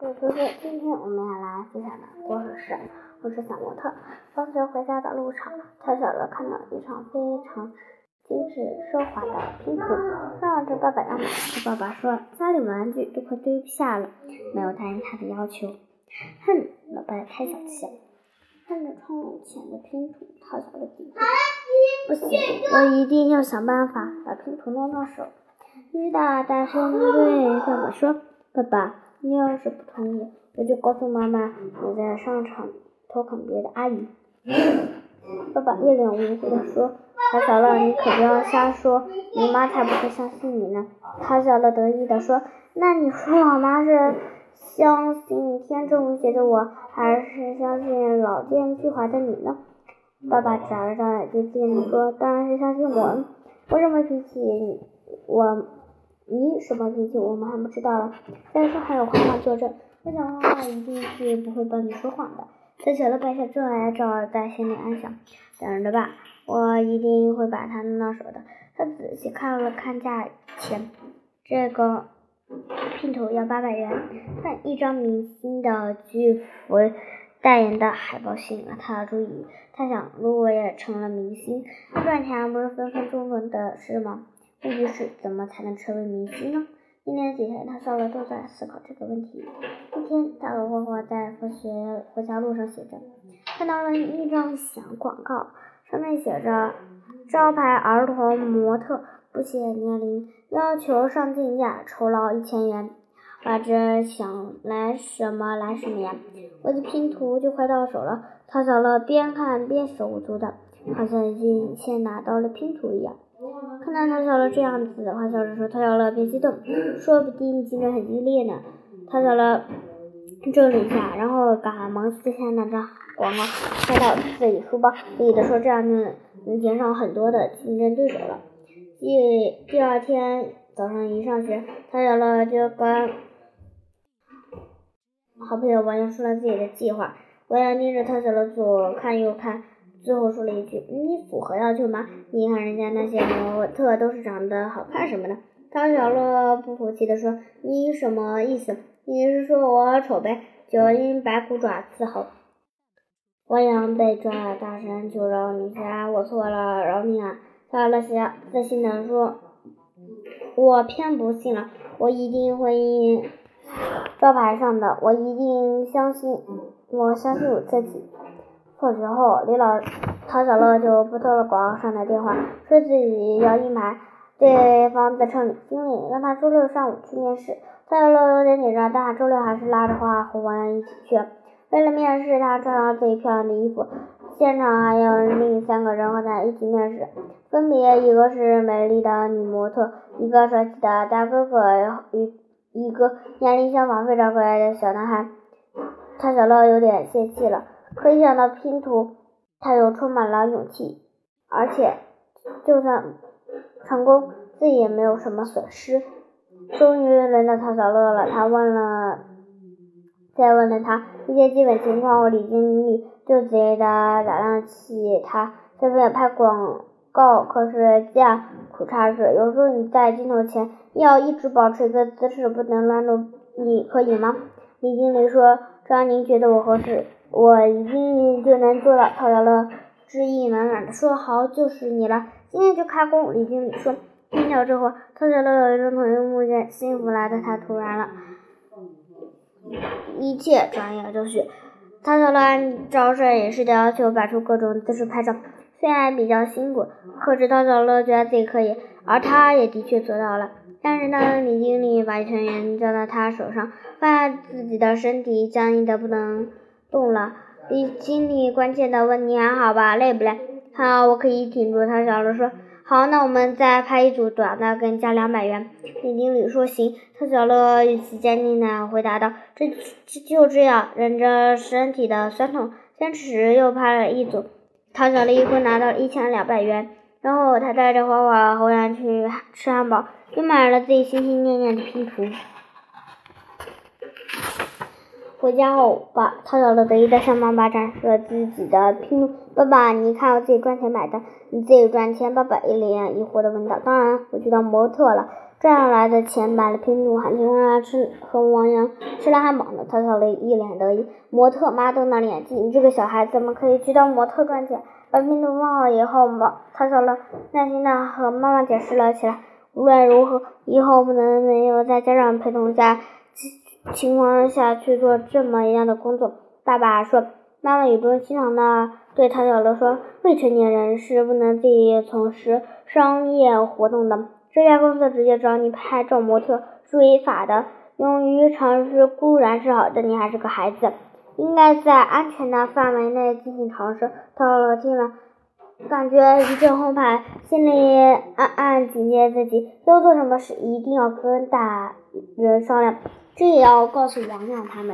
对对对，今天我们要来分享的故事是《我是小模特》。放学回家的路上，小小乐看到一场非常精致奢华的拼图，让着爸爸要买。可爸爸说家里玩具都快堆不下了，没有答应他的要求。哼，老爸太小气了！看着窗前的拼图，他小了：“不行，我一定要想办法把拼图弄到手。”于大大声对爸爸说：“爸爸。”你要是不同意，我就告诉妈妈你在商场偷看别的阿姨。爸爸一脸无辜地说：“卡小乐，你可不要瞎说，你妈才不会相信你呢。”卡小乐得意地说：“那你说我妈是相信天真无邪的我，还是相信老奸巨猾的你呢？”爸爸眨了眨眼睛，说：“当然是相信我。我什么脾气，我。”你什么脾气，我们还不知道了。再说还有画画作证，我想画画一定是不会帮你说谎的。小小的白小正来找，在心里暗想：等着吧，我一定会把它弄到手的。他仔细看了看价钱，这个拼图要八百元，但一张明星的巨幅代言的海报吸引了他的注意。他想，如果也成了明星，赚钱不是分分钟钟的事吗？问题是怎么才能成为明星呢？一年几天，他笑了都在思考这个问题。一天，他和花花在放学回家路上写着，看到了一张小广告，上面写着“招牌儿童模特，不限年龄，要求上镜价，酬劳一千元。”我这想来什么来什么呀！我的拼图就快到手了。陶小乐边看边手舞足蹈，好像已经先拿到了拼图一样。看到陶小乐这样子，的话小姐说：“他小乐别激动，说不定竞争很激烈呢。”他小乐怔了一下，然后赶忙撕下那张广告，塞到自己书包，得意地说：“这样就能减少很多的竞争对手了。”第第二天早上一上学，他小乐就跟好朋友王阳说了自己的计划。王阳盯着他小乐左看右看。最后说了一句：“你符合要求吗？你看人家那些模特都是长得好看什么的。”张小乐不服气地说：“你什么意思？你是说我丑呗？九阴白骨爪伺候。”欧阳被抓了，大声求饶：“女侠，我错了，饶命啊！”小乐侠自信地说：“我偏不信了，我一定会招牌上的，我一定相信，我相信我自己。”放学后，李老陶小乐就拨通了广告上的电话，说自己要应盘，对方自称李经理，让他周六上午去面试。陶小乐有点紧张，但他周六还是拉着花和王阳一起去。为了面试，他穿上最漂亮的衣服。现场还有另三个人和他一起面试，分别一个是美丽的女模特，一个帅气的大哥哥与一个年龄相仿、非常可爱的小男孩。陶小乐有点泄气了。可一想到拼图，他又充满了勇气，而且就算成功，自己也没有什么损失。终于轮到陶小乐了，他问了，再问了他一些基本情况，我李经理就直接的打量起他，顺便拍广告。可是这样苦差事，有时候你在镜头前要一直保持一个姿势，不能乱动，你可以吗？李经理说：“只要您觉得我合适。”我一定就能做到，陶小乐志意满满的说：“好，就是你了，今天就开工。”李经理说。听到这话，陶小乐有一种头晕目眩，幸福来的太突然了。一切转眼就绪，陶小乐按照摄影师的要求摆出各种姿势拍照，虽然比较辛苦，可是陶小乐觉得自己可以，而他也的确做到了。但是当李经理把全员交到他手上，发现自己的身体僵硬的不能。动了，李经理关切的问：“你还好吧？累不累？”“好，我可以挺住。”他小乐说。“好，那我们再拍一组短的，给你加两百元。”李经理说：“行。”他小乐语气坚定的回答道：“这就这样，忍着身体的酸痛，坚持又拍了一组。”唐小乐一共拿到一千两百元，然后他带着花花和洋去吃汉堡，又买了自己心心念念的拼图。回家后，爸陶小乐得意的向妈妈展示了自己的拼图。爸爸，你看我自己赚钱买的，你自己赚钱。爸爸一脸疑惑的问道：“当然，我去当模特了，赚来的钱买了拼图，还请他吃和王阳吃了汉堡呢。他小乐一脸得意，模特妈瞪大了眼睛，你这个小孩怎么可以去当模特赚钱？把拼图放好以后，嘛，他小乐耐心的和妈妈解释了起来。无论如何，以后不能没有在家长陪同下情况下去做这么一样的工作。爸爸说，妈妈语重心长的对唐小乐说：“未成年人是不能自己从事商业活动的。这家公司直接找你拍照模特是违法的。勇于尝试固然是好的，你还是个孩子，应该在安全的范围内进行尝试。”他小乐听了。感觉一阵后怕，心里暗暗警戒自己，要做什么事一定要跟大人商量，这也要告诉王亮他们。